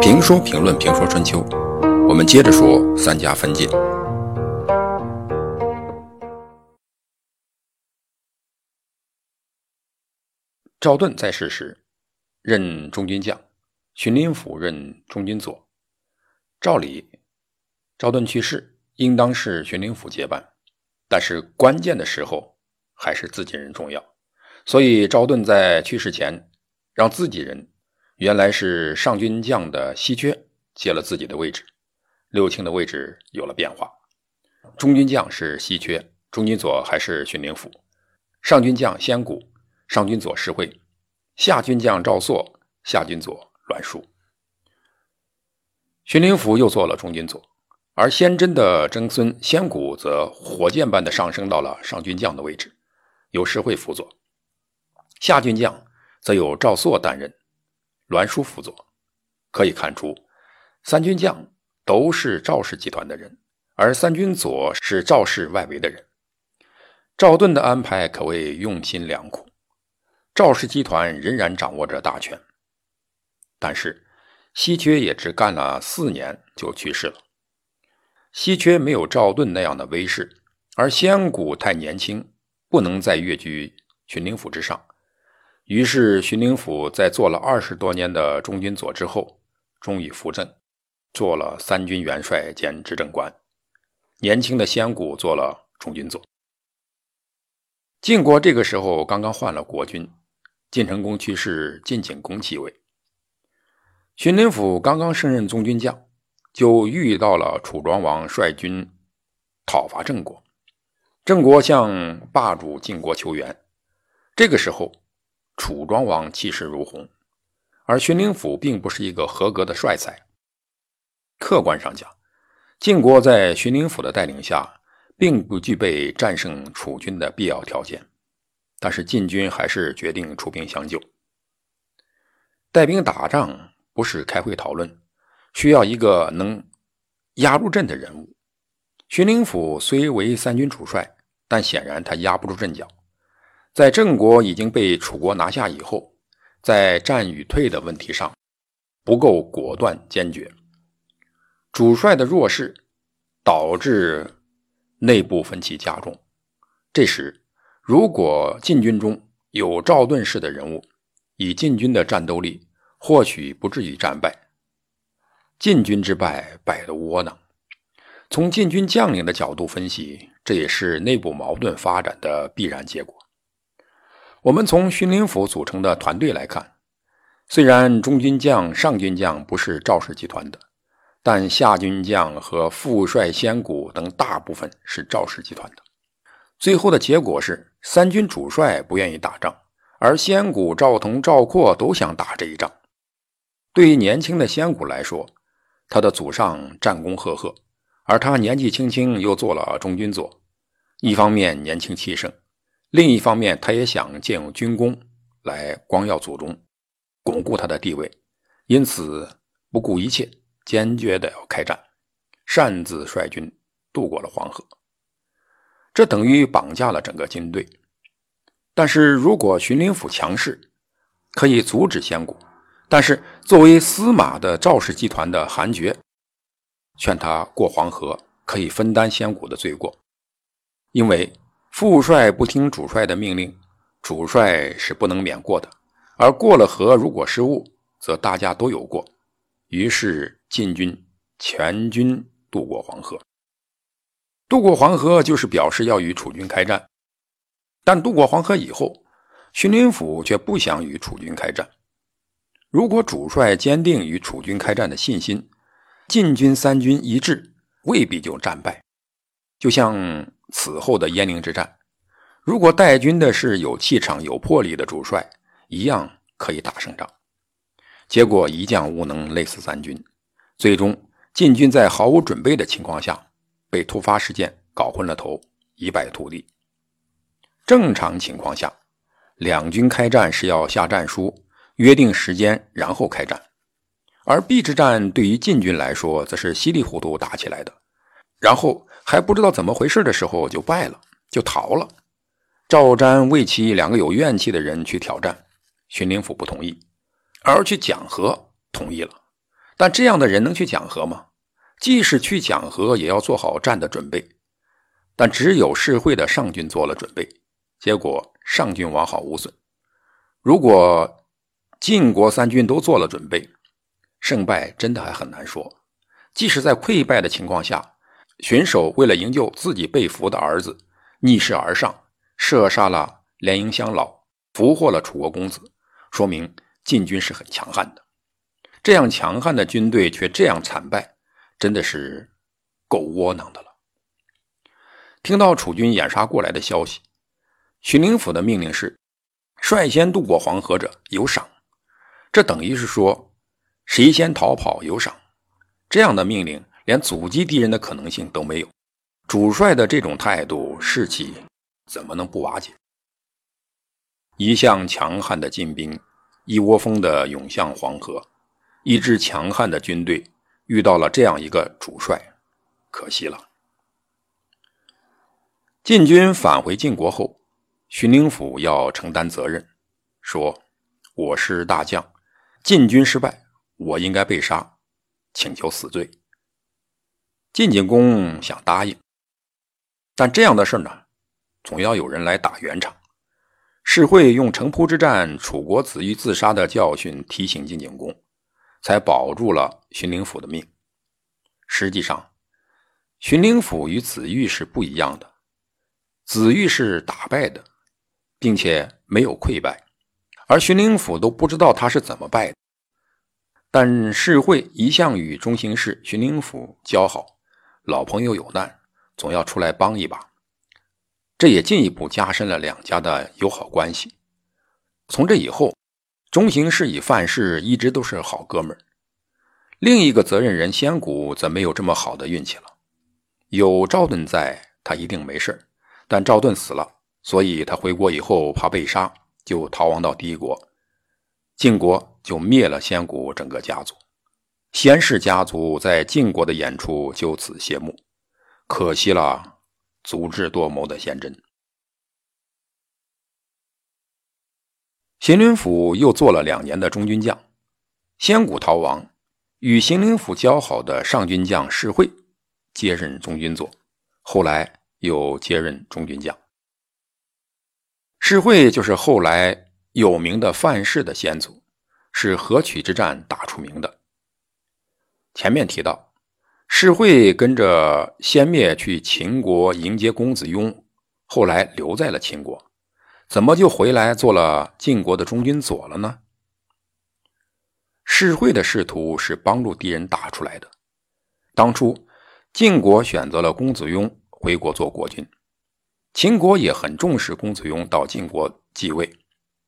评说评论评说春秋，我们接着说三家分晋。赵盾在世时任中军将，荀林甫任中军佐。照理，赵盾去世，应当是荀林甫接班，但是关键的时候还是自己人重要，所以赵盾在去世前让自己人。原来是上军将的稀缺接了自己的位置，六卿的位置有了变化。中军将是稀缺，中军佐还是荀林甫；上军将先谷，上军佐石惠；下军将赵朔，下军佐栾书。荀林甫又做了中军佐，而先真的曾孙先谷则火箭般的上升到了上军将的位置，由石会辅佐；下军将则由赵朔担任。栾书辅佐，可以看出，三军将都是赵氏集团的人，而三军佐是赵氏外围的人。赵盾的安排可谓用心良苦，赵氏集团仍然掌握着大权。但是，稀缺也只干了四年就去世了。稀缺没有赵盾那样的威势，而先谷太年轻，不能再跃居群灵府之上。于是，荀林甫在做了二十多年的中军佐之后，终于扶正，做了三军元帅兼执政官。年轻的先谷做了中军佐。晋国这个时候刚刚换了国君，晋成公去世，晋景公继位。荀林甫刚刚升任中军将，就遇到了楚庄王率军讨伐郑国，郑国向霸主晋国求援。这个时候。楚庄王气势如虹，而荀林甫并不是一个合格的帅才。客观上讲，晋国在荀林甫的带领下，并不具备战胜楚军的必要条件。但是晋军还是决定出兵相救。带兵打仗不是开会讨论，需要一个能压入阵的人物。荀林甫虽为三军主帅，但显然他压不住阵脚。在郑国已经被楚国拿下以后，在战与退的问题上不够果断坚决，主帅的弱势导致内部分歧加重。这时，如果晋军中有赵盾式的人物，以晋军的战斗力，或许不至于战败。晋军之败，败得窝囊。从晋军将领的角度分析，这也是内部矛盾发展的必然结果。我们从荀林甫组成的团队来看，虽然中军将、上军将不是赵氏集团的，但下军将和副帅先谷等大部分是赵氏集团的。最后的结果是，三军主帅不愿意打仗，而先谷、赵同、赵括都想打这一仗。对于年轻的先谷来说，他的祖上战功赫赫，而他年纪轻轻又做了中军佐，一方面年轻气盛。另一方面，他也想借用军功来光耀祖宗，巩固他的地位，因此不顾一切，坚决的要开战，擅自率军渡过了黄河。这等于绑架了整个军队。但是如果荀林甫强势，可以阻止先谷；但是作为司马的赵氏集团的韩厥，劝他过黄河，可以分担先谷的罪过，因为。副帅不听主帅的命令，主帅是不能免过的。而过了河，如果失误，则大家都有过。于是晋军全军渡过黄河。渡过黄河就是表示要与楚军开战。但渡过黄河以后，荀林甫却不想与楚军开战。如果主帅坚定与楚军开战的信心，晋军三军一致，未必就战败。就像。此后的鄢陵之战，如果带军的是有气场、有魄力的主帅，一样可以打胜仗。结果一将无能，累死三军。最终，晋军在毫无准备的情况下，被突发事件搞昏了头，一败涂地。正常情况下，两军开战是要下战书，约定时间，然后开战。而邲之战对于晋军来说，则是稀里糊涂打起来的，然后。还不知道怎么回事的时候就败了，就逃了。赵瞻、魏齐两个有怨气的人去挑战，荀林府不同意，而去讲和同意了。但这样的人能去讲和吗？即使去讲和，也要做好战的准备。但只有世会的上军做了准备，结果上军完好无损。如果晋国三军都做了准备，胜败真的还很难说。即使在溃败的情况下，巡守为了营救自己被俘的儿子，逆势而上，射杀了连营乡老，俘获了楚国公子，说明晋军是很强悍的。这样强悍的军队却这样惨败，真的是够窝囊的了。听到楚军掩杀过来的消息，荀林府的命令是：率先渡过黄河者有赏。这等于是说，谁先逃跑有赏。这样的命令连阻击敌人的可能性都没有。主帅的这种态度，士气怎么能不瓦解？一向强悍的晋兵，一窝蜂的涌向黄河，一支强悍的军队遇到了这样一个主帅，可惜了。晋军返回晋国后，荀林府要承担责任，说：“我是大将，晋军失败，我应该被杀，请求死罪。”晋景公想答应，但这样的事呢，总要有人来打圆场。世会用城濮之战楚国子玉自杀的教训提醒晋景公，才保住了荀灵甫的命。实际上，荀灵甫与子玉是不一样的。子玉是打败的，并且没有溃败，而荀灵甫都不知道他是怎么败的。但世会一向与中行氏、荀灵甫交好，老朋友有难，总要出来帮一把，这也进一步加深了两家的友好关系。从这以后，中行氏与范氏一直都是好哥们儿。另一个责任人仙谷则没有这么好的运气了，有赵盾在，他一定没事但赵盾死了，所以他回国以后怕被杀，就逃亡到敌国。晋国就灭了先谷整个家族，先氏家族在晋国的演出就此谢幕。可惜了足智多谋的先真。邢林府又做了两年的中军将，先谷逃亡，与邢林府交好的上军将士会接任中军佐，后来。又接任中军将，士会就是后来有名的范氏的先祖，是河曲之战打出名的。前面提到，士会跟着先灭去秦国迎接公子雍，后来留在了秦国，怎么就回来做了晋国的中军佐了呢？士会的仕途是帮助敌人打出来的。当初晋国选择了公子雍。回国做国君，秦国也很重视公子雍到晋国继位，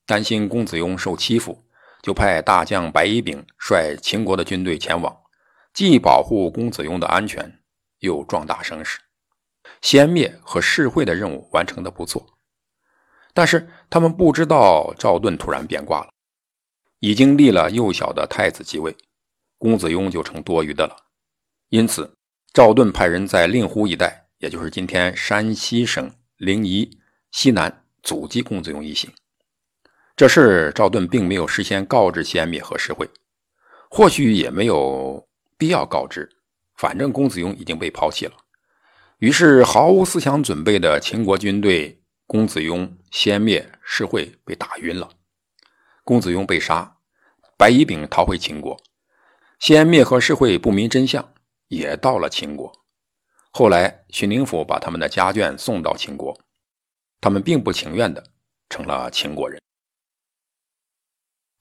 担心公子雍受欺负，就派大将白乙丙率秦国的军队前往，既保护公子雍的安全，又壮大声势。先灭和世会的任务完成的不错，但是他们不知道赵盾突然变卦了，已经立了幼小的太子继位，公子雍就成多余的了。因此，赵盾派人在令狐一带。也就是今天山西省临沂西南阻击公子雍一行，这事赵盾并没有事先告知先灭和世会，或许也没有必要告知，反正公子雍已经被抛弃了。于是毫无思想准备的秦国军队，公子雍、先灭、世会被打晕了，公子雍被杀，白乙丙逃回秦国，先灭和世会不明真相，也到了秦国。后来，荀林府把他们的家眷送到秦国，他们并不情愿的成了秦国人。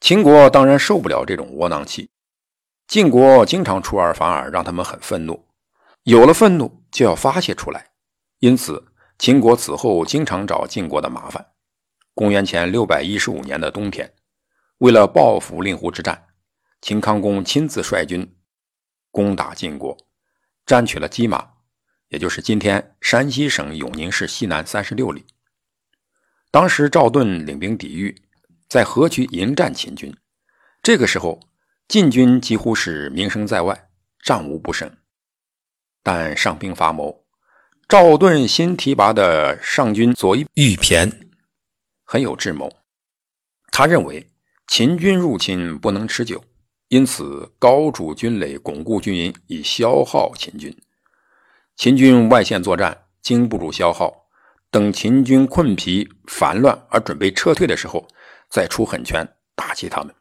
秦国当然受不了这种窝囊气，晋国经常出尔反尔，让他们很愤怒。有了愤怒，就要发泄出来，因此秦国此后经常找晋国的麻烦。公元前六百一十五年的冬天，为了报复令狐之战，秦康公亲自率军攻打晋国，占取了鸡马。也就是今天山西省永宁市西南三十六里。当时赵盾领兵抵御，在河曲迎战秦军。这个时候，晋军几乎是名声在外，战无不胜。但上兵伐谋，赵盾新提拔的上军左翼玉骈很有智谋。他认为秦军入侵不能持久，因此高筑军垒，巩固军营，以消耗秦军。秦军外线作战，经不住消耗，等秦军困疲烦乱而准备撤退的时候，再出狠拳打击他们。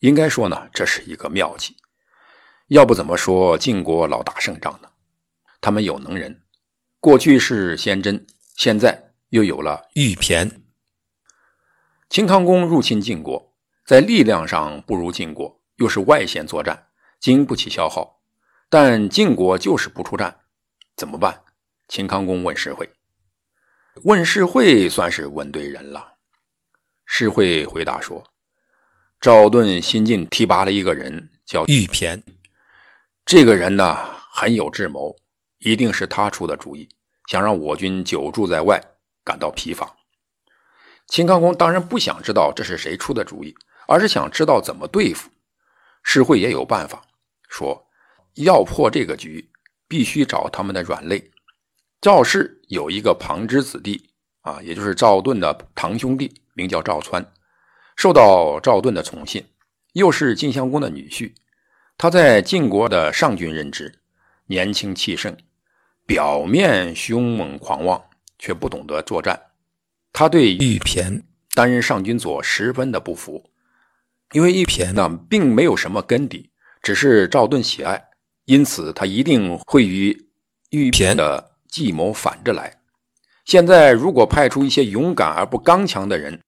应该说呢，这是一个妙计。要不怎么说晋国老打胜仗呢？他们有能人，过去是先真，现在又有了玉骈。秦康公入侵晋国，在力量上不如晋国，又是外线作战，经不起消耗。但晋国就是不出战，怎么办？秦康公问士会。问士会算是问对人了。士会回答说：“赵盾新晋提拔了一个人，叫玉骈。”这个人呢很有智谋，一定是他出的主意，想让我军久驻在外，感到疲乏。秦康公当然不想知道这是谁出的主意，而是想知道怎么对付。世会也有办法，说要破这个局，必须找他们的软肋。赵氏有一个旁支子弟啊，也就是赵盾的堂兄弟，名叫赵川，受到赵盾的宠信，又是晋襄公的女婿。他在晋国的上军任职，年轻气盛，表面凶猛狂妄，却不懂得作战。他对玉骈担任上军佐十分的不服，因为玉骈呢并没有什么根底，只是赵盾喜爱，因此他一定会与玉骈的计谋反着来。现在如果派出一些勇敢而不刚强的人，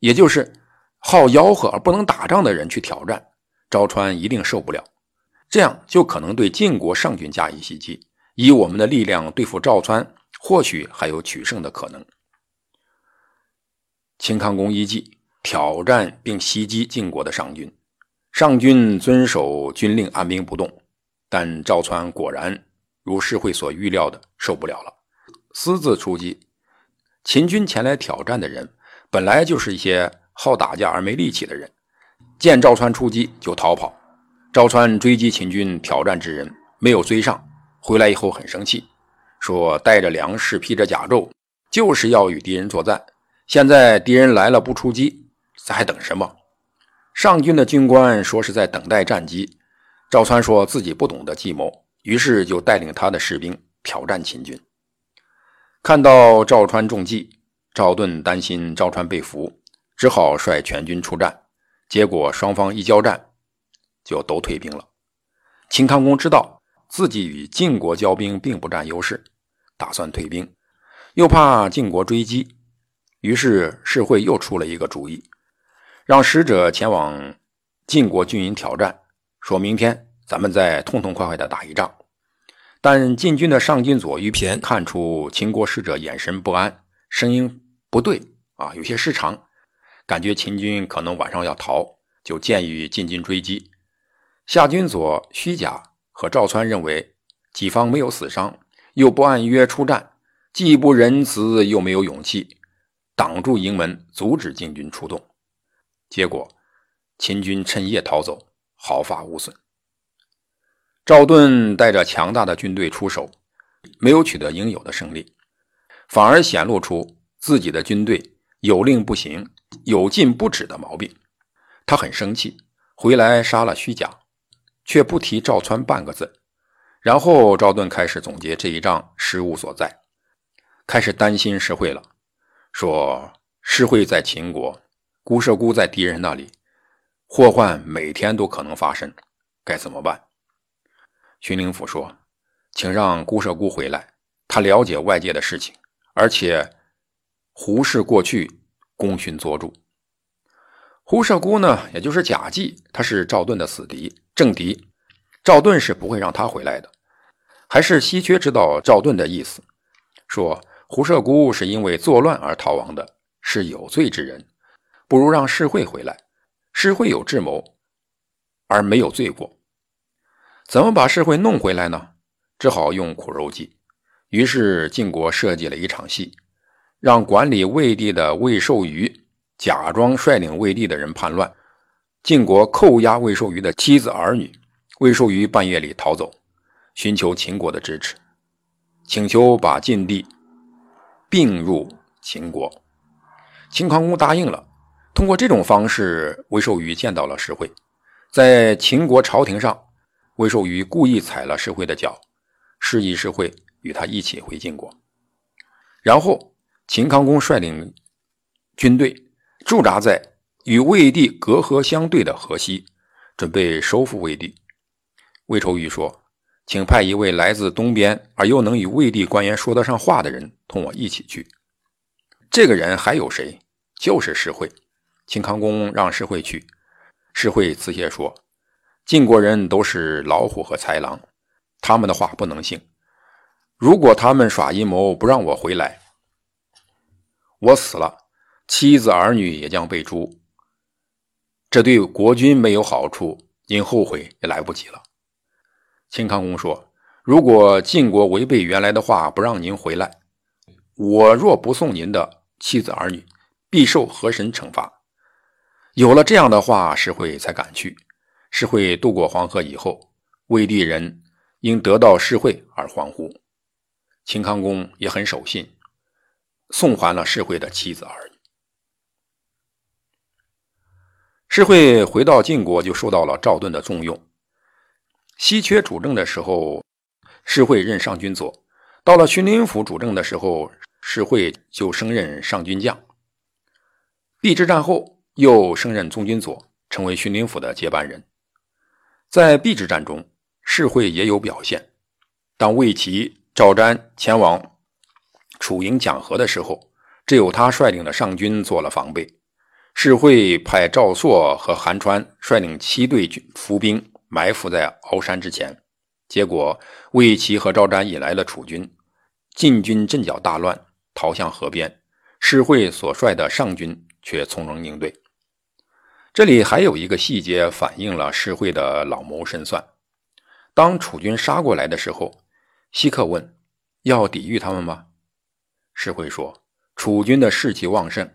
也就是好吆喝而不能打仗的人去挑战。赵川一定受不了，这样就可能对晋国上军加以袭击。以我们的力量对付赵川，或许还有取胜的可能。秦康公一计，挑战并袭击晋国的上军。上军遵守军令，按兵不动。但赵川果然如世会所预料的，受不了了，私自出击。秦军前来挑战的人，本来就是一些好打架而没力气的人。见赵川出击就逃跑，赵川追击秦军挑战之人没有追上，回来以后很生气，说带着粮食披着甲胄，就是要与敌人作战。现在敌人来了不出击，咱还等什么？上军的军官说是在等待战机。赵川说自己不懂得计谋，于是就带领他的士兵挑战秦军。看到赵川中计，赵盾担心赵川被俘，只好率全军出战。结果双方一交战，就都退兵了。秦康公知道自己与晋国交兵并不占优势，打算退兵，又怕晋国追击，于是世会又出了一个主意，让使者前往晋国军营挑战，说明天咱们再痛痛快快的打一仗。但晋军的上军佐于骈看出秦国使者眼神不安，声音不对啊，有些失常。感觉秦军可能晚上要逃，就建议进军追击。夏军佐虚假和赵川认为，己方没有死伤，又不按约出战，既不仁慈又没有勇气，挡住营门，阻止晋军出动。结果，秦军趁夜逃走，毫发无损。赵盾带着强大的军队出手，没有取得应有的胜利，反而显露出自己的军队有令不行。有禁不止的毛病，他很生气，回来杀了虚假，却不提赵川半个字。然后赵盾开始总结这一仗失误所在，开始担心石会了，说石会在秦国，孤射孤在敌人那里，祸患每天都可能发生，该怎么办？荀灵甫说：“请让孤射孤回来，他了解外界的事情，而且胡氏过去。”功勋卓著，胡射孤呢，也就是贾季，他是赵盾的死敌、政敌，赵盾是不会让他回来的。还是稀缺知道赵盾的意思，说胡射孤是因为作乱而逃亡的，是有罪之人，不如让世会回来。世会有智谋，而没有罪过，怎么把世会弄回来呢？只好用苦肉计。于是晋国设计了一场戏。让管理魏地的魏寿瑜假装率领魏地的人叛乱，晋国扣押魏寿瑜的妻子儿女。魏寿瑜半夜里逃走，寻求秦国的支持，请求把晋地并入秦国。秦康公答应了，通过这种方式，魏寿瑜见到了石惠。在秦国朝廷上，魏寿瑜故意踩了石惠的脚，示意石惠与他一起回晋国。然后，秦康公率领军队驻扎在与魏地隔河相对的河西，准备收复魏地。魏寿瑜说：“请派一位来自东边而又能与魏地官员说得上话的人同我一起去。”这个人还有谁？就是石惠。秦康公让石惠去。石惠辞谢说：“晋国人都是老虎和豺狼，他们的话不能信。如果他们耍阴谋不让我回来，我死了，妻子儿女也将被诛。这对国君没有好处，您后悔也来不及了。”秦康公说：“如果晋国违背原来的话，不让您回来，我若不送您的妻子儿女，必受河神惩罚。”有了这样的话，石慧才敢去。石慧渡过黄河以后，魏地人因得到石惠而欢呼。秦康公也很守信，送还了石慧的妻子儿女。石慧回到晋国，就受到了赵盾的重用。稀缺主政的时候，石慧任上军佐；到了荀林府主政的时候，石慧就升任上军将。邲之战后。又升任中军佐，成为荀林府的接班人。在邲之战中，士会也有表现。当魏齐、赵瞻前往楚营讲和的时候，只有他率领的上军做了防备。士会派赵朔和韩川率领七队伏兵埋伏在鳌山之前，结果魏齐和赵瞻引来了楚军，晋军阵脚大乱，逃向河边。士会所率的上军却从容应对。这里还有一个细节反映了施惠的老谋深算。当楚军杀过来的时候，西克问：“要抵御他们吗？”施惠说：“楚军的士气旺盛，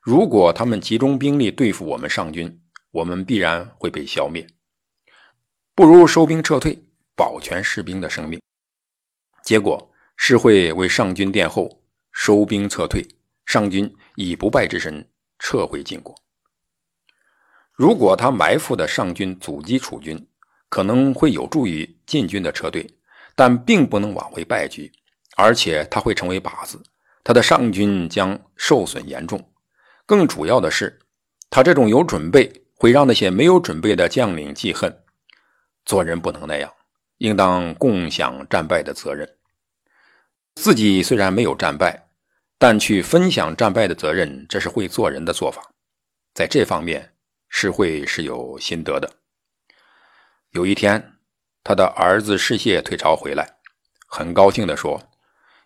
如果他们集中兵力对付我们上军，我们必然会被消灭。不如收兵撤退，保全士兵的生命。”结果，施惠为上军殿后，收兵撤退，上军以不败之身撤回晋国。如果他埋伏的上军阻击楚军，可能会有助于晋军的撤退，但并不能挽回败局，而且他会成为靶子，他的上军将受损严重。更主要的是，他这种有准备会让那些没有准备的将领记恨。做人不能那样，应当共享战败的责任。自己虽然没有战败，但去分享战败的责任，这是会做人的做法。在这方面。世会是有心得的。有一天，他的儿子世谢退朝回来，很高兴地说：“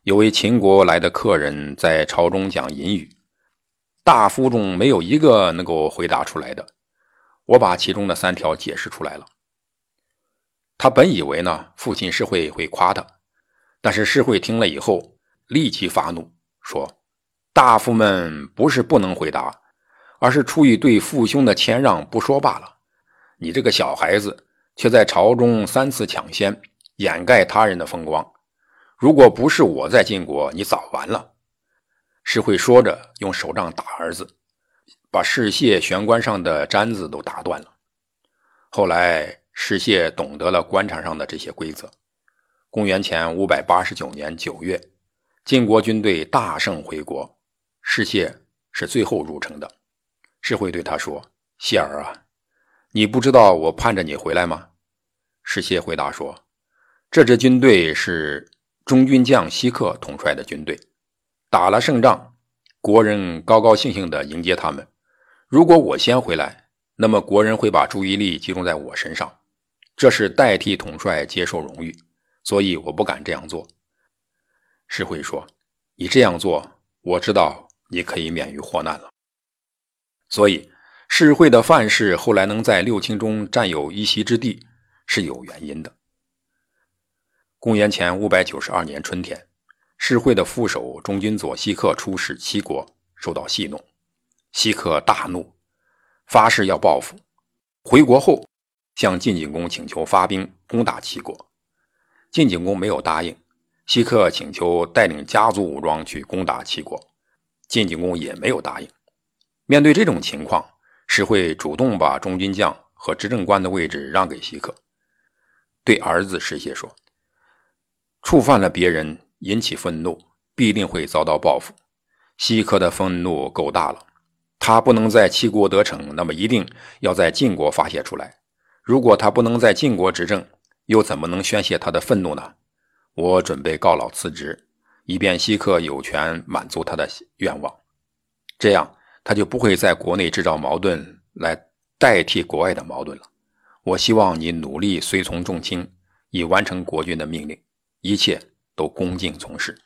有位秦国来的客人在朝中讲隐语，大夫中没有一个能够回答出来的。我把其中的三条解释出来了。”他本以为呢，父亲世会会夸他，但是世会听了以后立即发怒，说：“大夫们不是不能回答。”而是出于对父兄的谦让不说罢了。你这个小孩子却在朝中三次抢先，掩盖他人的风光。如果不是我在晋国，你早完了。石会说着，用手杖打儿子，把世谢玄关上的簪子都打断了。后来，世谢懂得了官场上的这些规则。公元前五百八十九年九月，晋国军队大胜回国，世谢是最后入城的。世会对他说：“谢儿啊，你不知道我盼着你回来吗？”石谢回答说：“这支军队是中军将西克统帅的军队，打了胜仗，国人高高兴兴地迎接他们。如果我先回来，那么国人会把注意力集中在我身上，这是代替统帅接受荣誉，所以我不敢这样做。”世会说：“你这样做，我知道你可以免于祸难了。”所以，世会的范氏后来能在六卿中占有一席之地，是有原因的。公元前五百九十二年春天，世会的副手中军佐西克出使齐国，受到戏弄，西克大怒，发誓要报复。回国后，向晋景公请求发兵攻打齐国，晋景公没有答应。西克请求带领家族武装去攻打齐国，晋景公也没有答应。面对这种情况，石会主动把中军将和执政官的位置让给希克，对儿子石谢说：“触犯了别人，引起愤怒，必定会遭到报复。希克的愤怒够大了，他不能在齐国得逞，那么一定要在晋国发泄出来。如果他不能在晋国执政，又怎么能宣泄他的愤怒呢？我准备告老辞职，以便希克有权满足他的愿望，这样。”他就不会在国内制造矛盾来代替国外的矛盾了。我希望你努力随从众卿，以完成国君的命令，一切都恭敬从事。